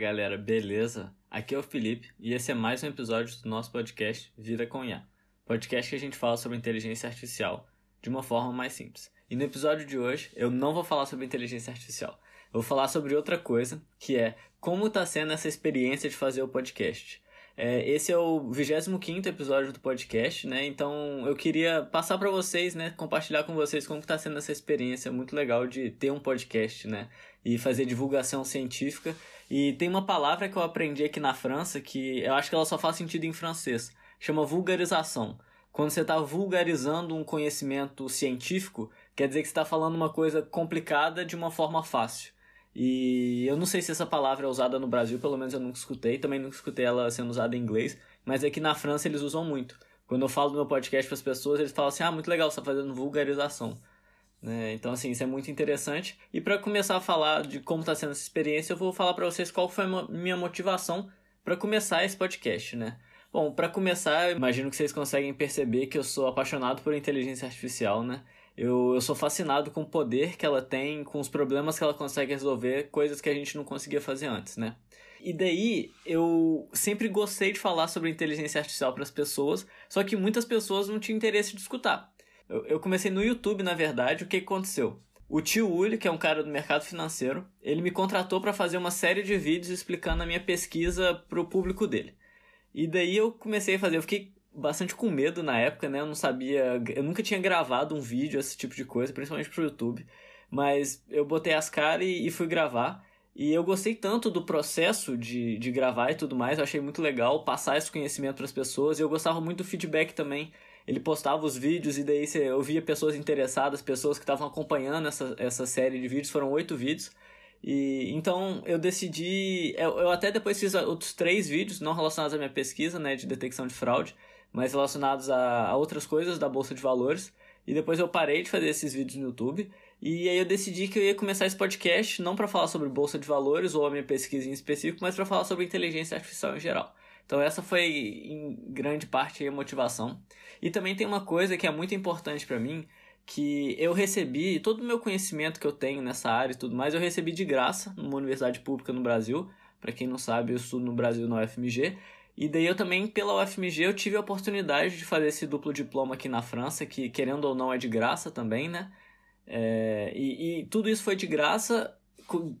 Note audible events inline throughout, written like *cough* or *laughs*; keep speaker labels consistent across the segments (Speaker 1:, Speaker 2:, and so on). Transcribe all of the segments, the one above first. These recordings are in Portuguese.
Speaker 1: galera, beleza? Aqui é o Felipe e esse é mais um episódio do nosso podcast Vida com IA. Podcast que a gente fala sobre inteligência artificial de uma forma mais simples. E no episódio de hoje eu não vou falar sobre inteligência artificial. Eu vou falar sobre outra coisa, que é como está sendo essa experiência de fazer o podcast. É, esse é o 25 episódio do podcast, né? Então eu queria passar para vocês, né? Compartilhar com vocês como está sendo essa experiência muito legal de ter um podcast, né? E fazer divulgação científica. E tem uma palavra que eu aprendi aqui na França que eu acho que ela só faz sentido em francês. Chama vulgarização. Quando você está vulgarizando um conhecimento científico, quer dizer que você está falando uma coisa complicada de uma forma fácil. E eu não sei se essa palavra é usada no Brasil, pelo menos eu nunca escutei, também nunca escutei ela sendo usada em inglês, mas aqui na França eles usam muito. Quando eu falo do meu podcast para as pessoas, eles falam assim: ah, muito legal, você está fazendo vulgarização. Né? Então, assim, isso é muito interessante. E para começar a falar de como está sendo essa experiência, eu vou falar para vocês qual foi a minha motivação para começar esse podcast, né? Bom, para começar, imagino que vocês conseguem perceber que eu sou apaixonado por inteligência artificial, né? Eu, eu sou fascinado com o poder que ela tem, com os problemas que ela consegue resolver, coisas que a gente não conseguia fazer antes, né? E daí eu sempre gostei de falar sobre inteligência artificial para as pessoas, só que muitas pessoas não tinham interesse de escutar. Eu, eu comecei no YouTube, na verdade, o que aconteceu? O tio Uli, que é um cara do mercado financeiro, ele me contratou para fazer uma série de vídeos explicando a minha pesquisa para o público dele. E daí eu comecei a fazer, eu fiquei bastante com medo na época, né? Eu não sabia, eu nunca tinha gravado um vídeo, esse tipo de coisa, principalmente pro YouTube. Mas eu botei as caras e, e fui gravar. E eu gostei tanto do processo de, de gravar e tudo mais, eu achei muito legal passar esse conhecimento para as pessoas. E eu gostava muito do feedback também. Ele postava os vídeos e daí eu via pessoas interessadas, pessoas que estavam acompanhando essa, essa série de vídeos. Foram oito vídeos. E então eu decidi. Eu, eu até depois fiz outros três vídeos, não relacionados à minha pesquisa, né, de detecção de fraude, mas relacionados a, a outras coisas da Bolsa de Valores. E depois eu parei de fazer esses vídeos no YouTube. E aí eu decidi que eu ia começar esse podcast não para falar sobre Bolsa de Valores ou a minha pesquisa em específico, mas para falar sobre inteligência artificial em geral. Então essa foi em grande parte a motivação. E também tem uma coisa que é muito importante para mim, que eu recebi, todo o meu conhecimento que eu tenho nessa área e tudo mais, eu recebi de graça numa universidade pública no Brasil. Para quem não sabe, eu estudo no Brasil na UFMG. E daí eu também, pela UFMG, eu tive a oportunidade de fazer esse duplo diploma aqui na França, que querendo ou não é de graça também, né? É, e, e tudo isso foi de graça,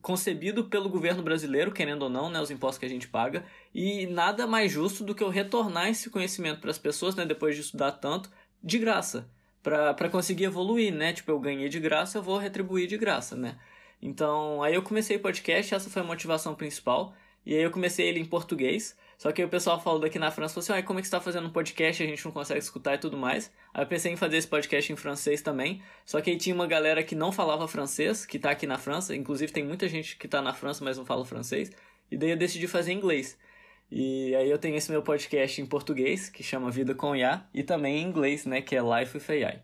Speaker 1: concebido pelo governo brasileiro, querendo ou não, né, os impostos que a gente paga, e nada mais justo do que eu retornar esse conhecimento para as pessoas, né, depois de estudar tanto, de graça para conseguir evoluir, né? Tipo, eu ganhei de graça, eu vou retribuir de graça, né? Então, aí eu comecei o podcast, essa foi a motivação principal. E aí eu comecei ele em português. Só que aí o pessoal falou daqui na França, falou assim, ah, como é que você tá fazendo um podcast, a gente não consegue escutar e tudo mais. Aí eu pensei em fazer esse podcast em francês também. Só que aí tinha uma galera que não falava francês, que tá aqui na França. Inclusive tem muita gente que tá na França, mas não fala francês. E daí eu decidi fazer em inglês. E aí eu tenho esse meu podcast em português, que chama Vida com IA, e também em inglês, né, que é Life with AI.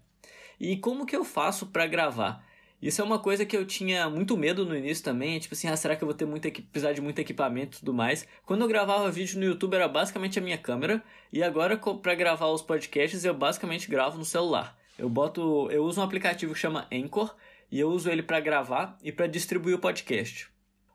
Speaker 1: E como que eu faço para gravar? Isso é uma coisa que eu tinha muito medo no início também, tipo assim, ah, será que eu vou ter muito precisar de muito equipamento e tudo mais? Quando eu gravava vídeo no YouTube era basicamente a minha câmera, e agora para gravar os podcasts eu basicamente gravo no celular. Eu boto, eu uso um aplicativo que chama Anchor, e eu uso ele para gravar e para distribuir o podcast.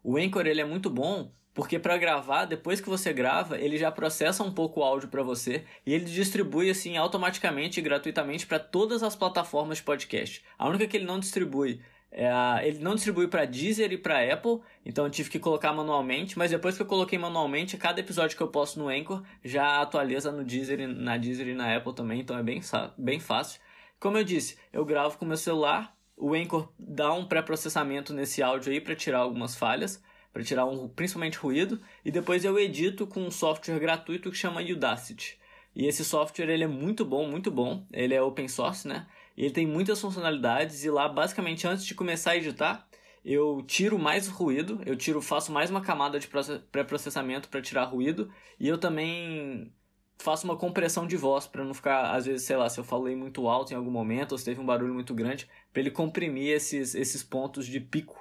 Speaker 1: O Anchor ele é muito bom porque para gravar, depois que você grava, ele já processa um pouco o áudio para você e ele distribui assim automaticamente e gratuitamente para todas as plataformas de podcast. A única que ele não distribui é a, ele não distribui para Deezer e para Apple, então eu tive que colocar manualmente, mas depois que eu coloquei manualmente, cada episódio que eu posto no Anchor já atualiza no Deezer, na Deezer e na Apple também, então é bem, bem fácil. Como eu disse, eu gravo com meu celular, o Anchor dá um pré-processamento nesse áudio aí para tirar algumas falhas para tirar um, principalmente ruído, e depois eu edito com um software gratuito que chama Udacity. E esse software ele é muito bom, muito bom. Ele é open source, né? E ele tem muitas funcionalidades e lá basicamente antes de começar a editar, eu tiro mais ruído, eu tiro, faço mais uma camada de pré-processamento para tirar ruído e eu também faço uma compressão de voz para não ficar, às vezes, sei lá, se eu falei muito alto em algum momento ou se teve um barulho muito grande, para ele comprimir esses, esses pontos de pico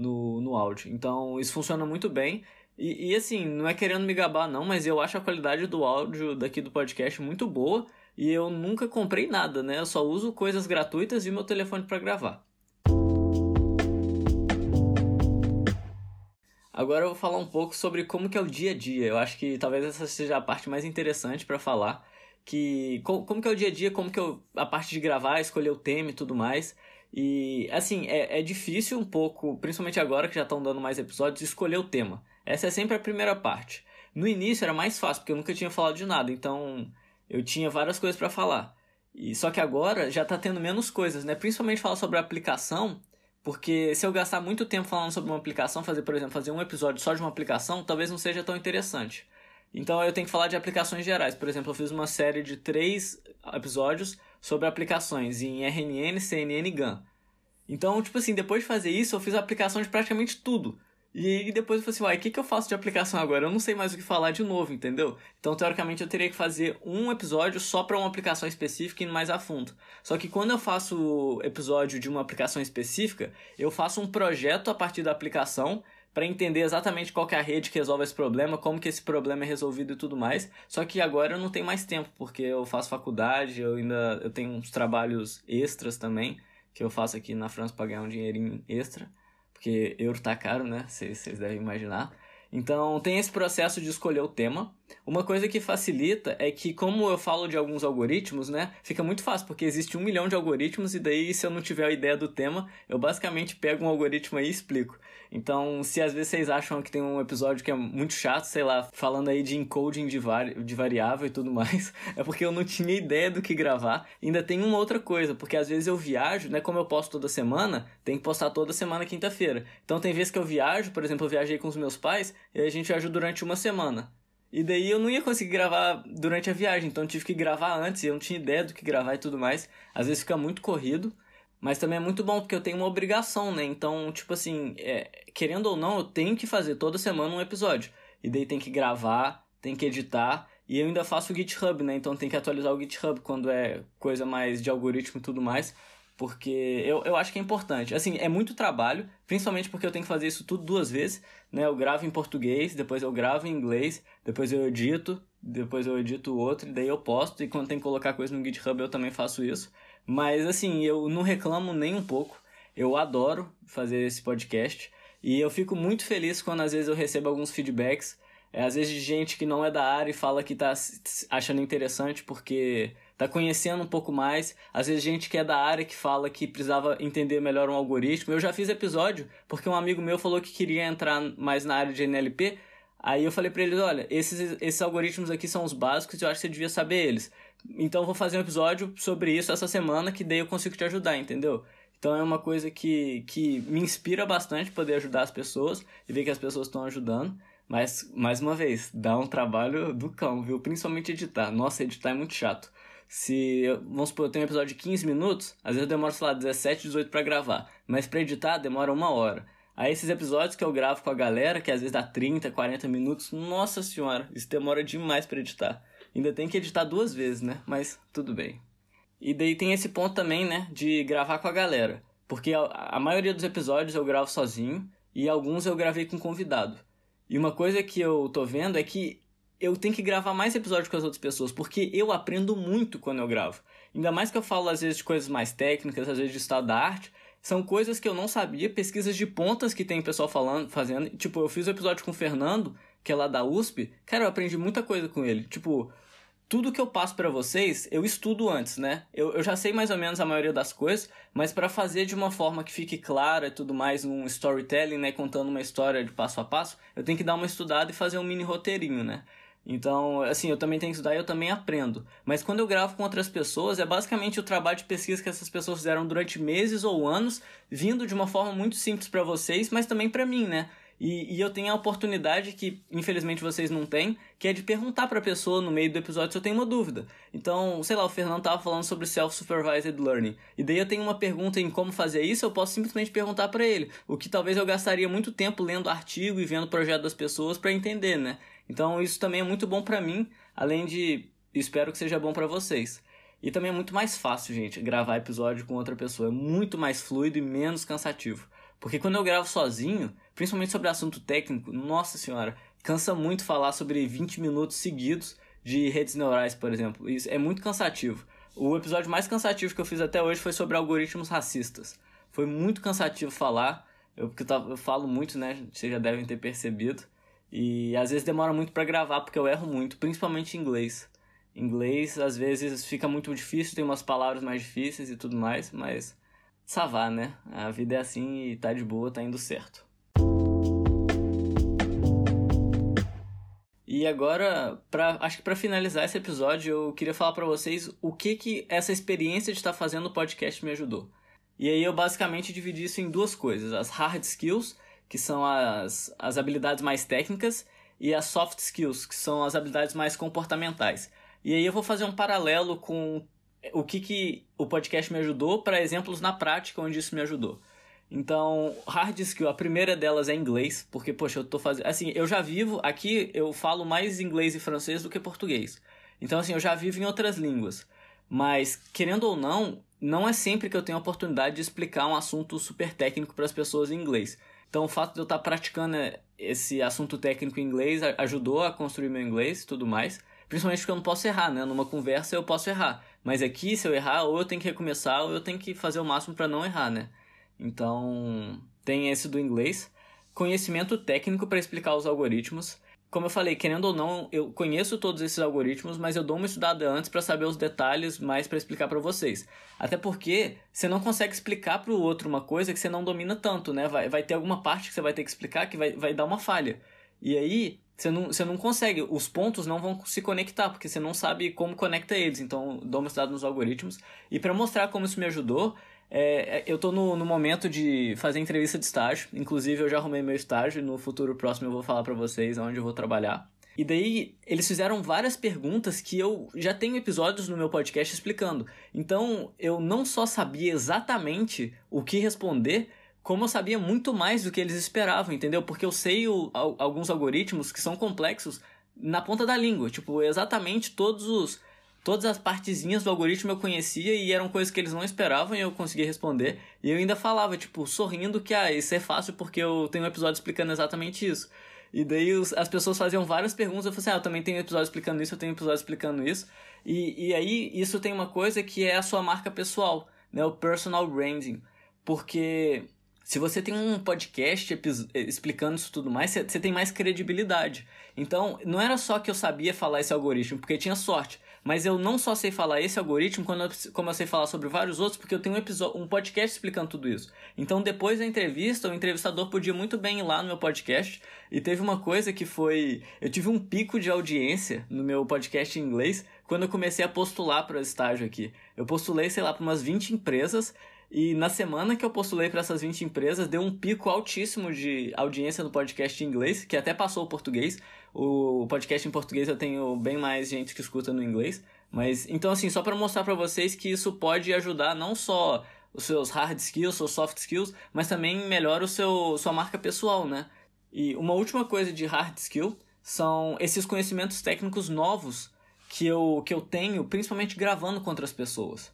Speaker 1: no, no áudio. Então isso funciona muito bem. E, e, assim, não é querendo me gabar não, mas eu acho a qualidade do áudio daqui do podcast muito boa e eu nunca comprei nada, né? Eu só uso coisas gratuitas e meu telefone para gravar. Agora eu vou falar um pouco sobre como que é o dia a dia. Eu acho que talvez essa seja a parte mais interessante para falar, que como que é o dia a dia, como que eu, a parte de gravar, escolher o tema e tudo mais. E assim, é, é difícil um pouco, principalmente agora que já estão dando mais episódios, escolher o tema. Essa é sempre a primeira parte. No início era mais fácil, porque eu nunca tinha falado de nada, então eu tinha várias coisas para falar. E só que agora já tá tendo menos coisas, né? Principalmente falar sobre a aplicação, porque se eu gastar muito tempo falando sobre uma aplicação, fazer, por exemplo, fazer um episódio só de uma aplicação, talvez não seja tão interessante. Então eu tenho que falar de aplicações gerais. Por exemplo, eu fiz uma série de três episódios sobre aplicações em RNN, CNN e GAN. Então, tipo assim, depois de fazer isso, eu fiz aplicação de praticamente tudo. E depois eu falei assim, uai, o que, que eu faço de aplicação agora? Eu não sei mais o que falar de novo, entendeu? Então, teoricamente, eu teria que fazer um episódio só para uma aplicação específica e mais a fundo. Só que quando eu faço episódio de uma aplicação específica, eu faço um projeto a partir da aplicação para entender exatamente qual é a rede que resolve esse problema, como que esse problema é resolvido e tudo mais. Só que agora eu não tenho mais tempo, porque eu faço faculdade, eu ainda eu tenho uns trabalhos extras também, que eu faço aqui na França para ganhar um dinheirinho extra porque euro tá caro, né? Vocês devem imaginar. Então tem esse processo de escolher o tema. Uma coisa que facilita é que, como eu falo de alguns algoritmos, né, fica muito fácil, porque existe um milhão de algoritmos, e daí, se eu não tiver a ideia do tema, eu basicamente pego um algoritmo aí e explico. Então, se às vezes vocês acham que tem um episódio que é muito chato, sei lá, falando aí de encoding de, vari de variável e tudo *laughs* mais, é porque eu não tinha ideia do que gravar. E ainda tem uma outra coisa, porque às vezes eu viajo, né, como eu posto toda semana, tem que postar toda semana quinta-feira. Então tem vezes que eu viajo, por exemplo, eu viajei com os meus pais, e a gente viajou durante uma semana. E daí eu não ia conseguir gravar durante a viagem, então tive que gravar antes, eu não tinha ideia do que gravar e tudo mais. Às vezes fica muito corrido, mas também é muito bom porque eu tenho uma obrigação, né? Então, tipo assim, é, querendo ou não, eu tenho que fazer toda semana um episódio. E daí tem que gravar, tem que editar, e eu ainda faço o GitHub, né? Então tem que atualizar o GitHub quando é coisa mais de algoritmo e tudo mais porque eu, eu acho que é importante. Assim, é muito trabalho, principalmente porque eu tenho que fazer isso tudo duas vezes, né? Eu gravo em português, depois eu gravo em inglês, depois eu edito, depois eu edito outro, e daí eu posto, e quando tem que colocar coisa no GitHub eu também faço isso. Mas, assim, eu não reclamo nem um pouco. Eu adoro fazer esse podcast, e eu fico muito feliz quando às vezes eu recebo alguns feedbacks, é, às vezes de gente que não é da área e fala que tá achando interessante porque tá conhecendo um pouco mais. Às vezes gente que é da área que fala que precisava entender melhor um algoritmo. Eu já fiz episódio porque um amigo meu falou que queria entrar mais na área de NLP. Aí eu falei para ele, olha, esses, esses algoritmos aqui são os básicos e eu acho que você devia saber eles. Então eu vou fazer um episódio sobre isso essa semana que daí eu consigo te ajudar, entendeu? Então é uma coisa que, que me inspira bastante poder ajudar as pessoas e ver que as pessoas estão ajudando. Mas, mais uma vez, dá um trabalho do cão, viu? Principalmente editar. Nossa, editar é muito chato. Se, vamos supor, eu tenho um episódio de 15 minutos, às vezes eu demoro, sei lá, 17, 18 para gravar. Mas para editar demora uma hora. Aí esses episódios que eu gravo com a galera, que às vezes dá 30, 40 minutos, nossa senhora, isso demora demais para editar. Ainda tem que editar duas vezes, né? Mas tudo bem. E daí tem esse ponto também, né, de gravar com a galera. Porque a, a maioria dos episódios eu gravo sozinho e alguns eu gravei com convidado. E uma coisa que eu tô vendo é que eu tenho que gravar mais episódios com as outras pessoas, porque eu aprendo muito quando eu gravo. Ainda mais que eu falo às vezes de coisas mais técnicas, às vezes de estado da arte, são coisas que eu não sabia, pesquisas de pontas que tem pessoal falando, fazendo. Tipo, eu fiz o um episódio com o Fernando, que é lá da USP, cara, eu aprendi muita coisa com ele. Tipo, tudo que eu passo para vocês, eu estudo antes, né? Eu, eu já sei mais ou menos a maioria das coisas, mas para fazer de uma forma que fique clara e tudo mais, um storytelling, né? Contando uma história de passo a passo, eu tenho que dar uma estudada e fazer um mini roteirinho, né? Então, assim, eu também tenho que estudar e eu também aprendo. Mas quando eu gravo com outras pessoas, é basicamente o trabalho de pesquisa que essas pessoas fizeram durante meses ou anos, vindo de uma forma muito simples para vocês, mas também para mim, né? E, e, eu tenho a oportunidade que, infelizmente, vocês não têm, que é de perguntar para a pessoa no meio do episódio se eu tenho uma dúvida. Então, sei lá, o Fernando tava falando sobre self-supervised learning. E daí eu tenho uma pergunta em como fazer isso, eu posso simplesmente perguntar para ele. O que talvez eu gastaria muito tempo lendo artigo e vendo projeto das pessoas para entender, né? Então isso também é muito bom para mim, além de espero que seja bom para vocês. E também é muito mais fácil, gente, gravar episódio com outra pessoa. É muito mais fluido e menos cansativo. Porque quando eu gravo sozinho, principalmente sobre assunto técnico, nossa senhora, cansa muito falar sobre 20 minutos seguidos de redes neurais, por exemplo. Isso é muito cansativo. O episódio mais cansativo que eu fiz até hoje foi sobre algoritmos racistas. Foi muito cansativo falar Eu, porque eu, eu falo muito, né? Vocês já devem ter percebido. E às vezes demora muito para gravar, porque eu erro muito, principalmente em inglês. Inglês, às vezes, fica muito difícil, tem umas palavras mais difíceis e tudo mais, mas savá, né? A vida é assim e tá de boa, tá indo certo. E agora, pra, acho que para finalizar esse episódio, eu queria falar para vocês o que que essa experiência de estar fazendo o podcast me ajudou. E aí eu basicamente dividi isso em duas coisas: as hard skills, que são as, as habilidades mais técnicas, e as soft skills, que são as habilidades mais comportamentais. E aí eu vou fazer um paralelo com o que, que o podcast me ajudou para exemplos na prática onde isso me ajudou. Então, hard skill, a primeira delas é inglês, porque, poxa, eu tô fazendo. Assim, eu já vivo. Aqui eu falo mais inglês e francês do que português. Então, assim, eu já vivo em outras línguas. Mas, querendo ou não, não é sempre que eu tenho a oportunidade de explicar um assunto super técnico para as pessoas em inglês. Então, o fato de eu estar praticando esse assunto técnico em inglês ajudou a construir meu inglês e tudo mais. Principalmente porque eu não posso errar, né? Numa conversa eu posso errar. Mas aqui, se eu errar, ou eu tenho que recomeçar, ou eu tenho que fazer o máximo para não errar, né? Então, tem esse do inglês. Conhecimento técnico para explicar os algoritmos. Como eu falei, querendo ou não, eu conheço todos esses algoritmos, mas eu dou uma estudada antes para saber os detalhes mais para explicar para vocês. Até porque você não consegue explicar para o outro uma coisa que você não domina tanto, né? Vai, vai ter alguma parte que você vai ter que explicar que vai, vai dar uma falha. E aí, você não, você não consegue, os pontos não vão se conectar, porque você não sabe como conecta eles. Então, dou uma estudada nos algoritmos. E para mostrar como isso me ajudou, é, é, eu tô no, no momento de fazer entrevista de estágio. Inclusive, eu já arrumei meu estágio. No futuro próximo, eu vou falar para vocês onde eu vou trabalhar. E daí, eles fizeram várias perguntas que eu já tenho episódios no meu podcast explicando. Então, eu não só sabia exatamente o que responder, como eu sabia muito mais do que eles esperavam, entendeu? Porque eu sei o, alguns algoritmos que são complexos na ponta da língua. Tipo, exatamente todos os todas as partezinhas do algoritmo eu conhecia e eram coisas que eles não esperavam e eu conseguia responder. E eu ainda falava, tipo, sorrindo que, ah, isso é fácil porque eu tenho um episódio explicando exatamente isso. E daí os, as pessoas faziam várias perguntas, eu falei assim, ah, eu também tenho episódio explicando isso, eu tenho episódio explicando isso. E, e aí isso tem uma coisa que é a sua marca pessoal, né, o personal branding. Porque se você tem um podcast explicando isso tudo mais, você tem mais credibilidade. Então, não era só que eu sabia falar esse algoritmo, porque tinha sorte. Mas eu não só sei falar esse algoritmo, como eu, sei falar sobre vários outros, porque eu tenho um, episódio, um podcast explicando tudo isso. Então, depois da entrevista, o entrevistador podia muito bem ir lá no meu podcast. E teve uma coisa que foi. Eu tive um pico de audiência no meu podcast em inglês quando eu comecei a postular para o estágio aqui. Eu postulei, sei lá, para umas 20 empresas. E na semana que eu postulei para essas 20 empresas, deu um pico altíssimo de audiência no podcast em inglês, que até passou o português. O podcast em português eu tenho bem mais gente que escuta no inglês. Mas então assim, só para mostrar para vocês que isso pode ajudar não só os seus hard skills, seus soft skills, mas também melhora o seu sua marca pessoal, né? E uma última coisa de hard skill são esses conhecimentos técnicos novos que eu, que eu tenho, principalmente gravando com outras pessoas.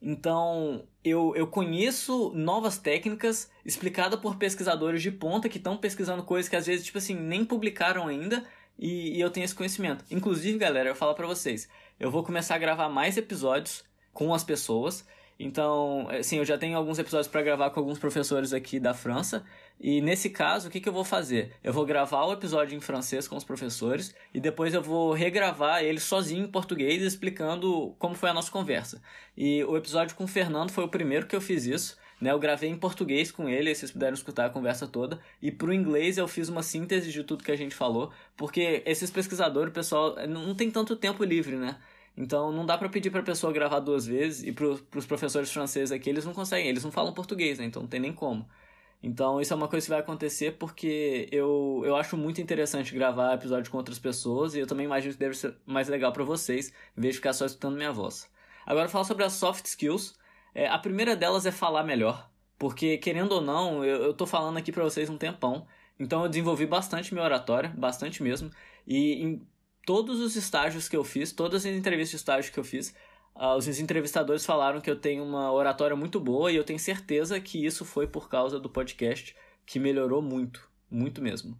Speaker 1: Então, eu, eu conheço novas técnicas explicadas por pesquisadores de ponta que estão pesquisando coisas que às vezes, tipo assim, nem publicaram ainda e, e eu tenho esse conhecimento. Inclusive, galera, eu falo para vocês, eu vou começar a gravar mais episódios com as pessoas então, assim, eu já tenho alguns episódios para gravar com alguns professores aqui da França. E nesse caso, o que, que eu vou fazer? Eu vou gravar o episódio em francês com os professores e depois eu vou regravar ele sozinho em português explicando como foi a nossa conversa. E o episódio com o Fernando foi o primeiro que eu fiz isso. Né, eu gravei em português com ele, vocês puderam escutar a conversa toda. E pro inglês eu fiz uma síntese de tudo que a gente falou, porque esses pesquisadores, pessoal, não tem tanto tempo livre, né? Então não dá para pedir para a pessoa gravar duas vezes e para os professores franceses aqui eles não conseguem, eles não falam português, né? Então não tem nem como. Então isso é uma coisa que vai acontecer porque eu, eu acho muito interessante gravar episódio com outras pessoas e eu também imagino que deve ser mais legal para vocês, em vez de ficar só escutando minha voz. Agora falar sobre as soft skills. É, a primeira delas é falar melhor, porque querendo ou não, eu, eu tô falando aqui para vocês um tempão. Então eu desenvolvi bastante minha oratória, bastante mesmo. E em todos os estágios que eu fiz, todas as entrevistas de estágio que eu fiz, uh, os entrevistadores falaram que eu tenho uma oratória muito boa e eu tenho certeza que isso foi por causa do podcast, que melhorou muito, muito mesmo.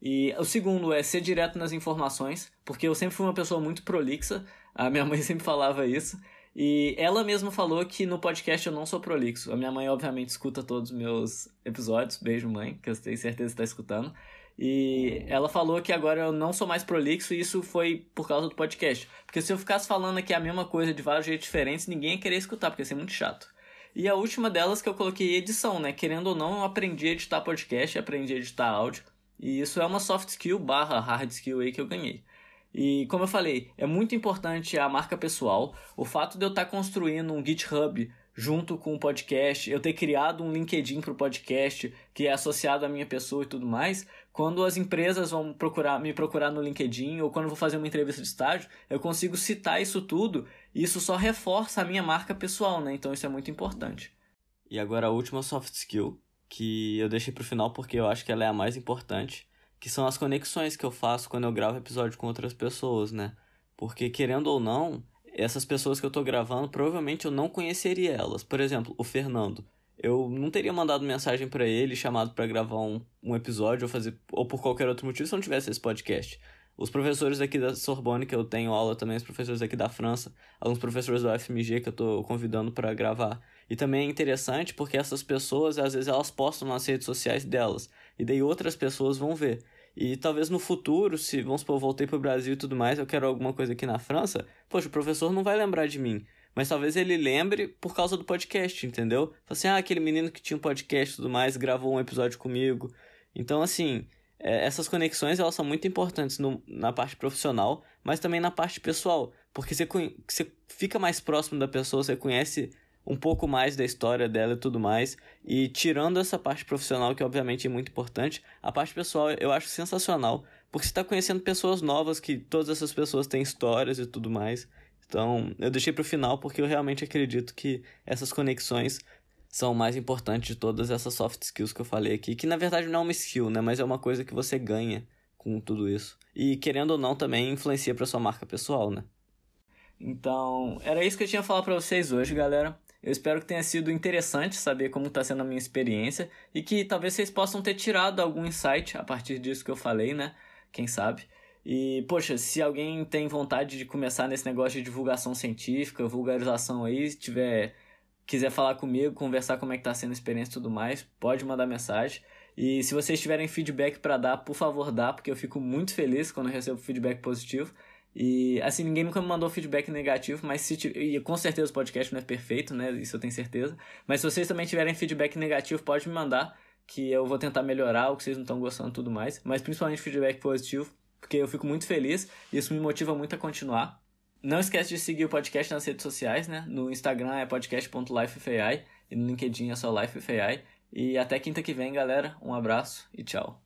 Speaker 1: E o segundo é ser direto nas informações, porque eu sempre fui uma pessoa muito prolixa, a minha mãe *laughs* sempre falava isso, E ela mesma falou que no podcast eu não sou prolixo. A minha mãe, obviamente, escuta todos os meus episódios. Beijo, mãe, que eu tenho certeza que está escutando. E ela falou que agora eu não sou mais prolixo e isso foi por causa do podcast. Porque se eu ficasse falando aqui a mesma coisa de vários jeitos diferentes, ninguém ia querer escutar, porque ia ser muito chato. E a última delas que eu coloquei edição, né? Querendo ou não, eu aprendi a editar podcast, aprendi a editar áudio. E isso é uma soft skill barra hard skill aí que eu ganhei. E como eu falei, é muito importante a marca pessoal. O fato de eu estar construindo um GitHub junto com o podcast, eu ter criado um LinkedIn para o podcast que é associado à minha pessoa e tudo mais, quando as empresas vão procurar me procurar no LinkedIn ou quando eu vou fazer uma entrevista de estágio, eu consigo citar isso tudo e isso só reforça a minha marca pessoal, né? Então isso é muito importante.
Speaker 2: E agora a última soft skill que eu deixei para o final porque eu acho que ela é a mais importante, que são as conexões que eu faço quando eu gravo episódio com outras pessoas, né? Porque querendo ou não, essas pessoas que eu tô gravando, provavelmente eu não conheceria elas. Por exemplo, o Fernando. Eu não teria mandado mensagem para ele, chamado para gravar um, um episódio ou fazer ou por qualquer outro motivo se eu não tivesse esse podcast. Os professores aqui da Sorbonne que eu tenho aula também, os professores aqui da França, alguns professores do UFMG que eu tô convidando para gravar. E também é interessante porque essas pessoas, às vezes, elas postam nas redes sociais delas. E daí outras pessoas vão ver. E talvez no futuro, se, vamos supor, eu voltei pro Brasil e tudo mais, eu quero alguma coisa aqui na França, poxa, o professor não vai lembrar de mim. Mas talvez ele lembre por causa do podcast, entendeu? Fala assim, ah, aquele menino que tinha um podcast e tudo mais, gravou um episódio comigo. Então, assim, é, essas conexões, elas são muito importantes no, na parte profissional, mas também na parte pessoal. Porque você, você fica mais próximo da pessoa, você conhece um pouco mais da história dela e tudo mais. E tirando essa parte profissional, que obviamente é muito importante, a parte pessoal eu acho sensacional, porque você está conhecendo pessoas novas, que todas essas pessoas têm histórias e tudo mais. Então, eu deixei para o final porque eu realmente acredito que essas conexões são o mais importantes de todas essas soft skills que eu falei aqui, que na verdade não é uma skill, né, mas é uma coisa que você ganha com tudo isso. E querendo ou não também influencia para sua marca pessoal, né?
Speaker 1: Então, era isso que eu tinha a falar para vocês hoje, galera. Eu espero que tenha sido interessante saber como está sendo a minha experiência e que talvez vocês possam ter tirado algum insight a partir disso que eu falei, né? Quem sabe? E, poxa, se alguém tem vontade de começar nesse negócio de divulgação científica, vulgarização aí, se tiver quiser falar comigo, conversar como é que tá sendo a experiência e tudo mais, pode mandar mensagem. E se vocês tiverem feedback para dar, por favor, dá, porque eu fico muito feliz quando eu recebo feedback positivo. E assim, ninguém nunca me mandou feedback negativo, mas se e com certeza o podcast não é perfeito, né? Isso eu tenho certeza. Mas se vocês também tiverem feedback negativo, pode me mandar, que eu vou tentar melhorar o que vocês não estão gostando e tudo mais. Mas principalmente feedback positivo, porque eu fico muito feliz e isso me motiva muito a continuar. Não esquece de seguir o podcast nas redes sociais, né? No Instagram é podcast.lifefai e no LinkedIn é só lifefai. E até quinta que vem, galera. Um abraço e tchau.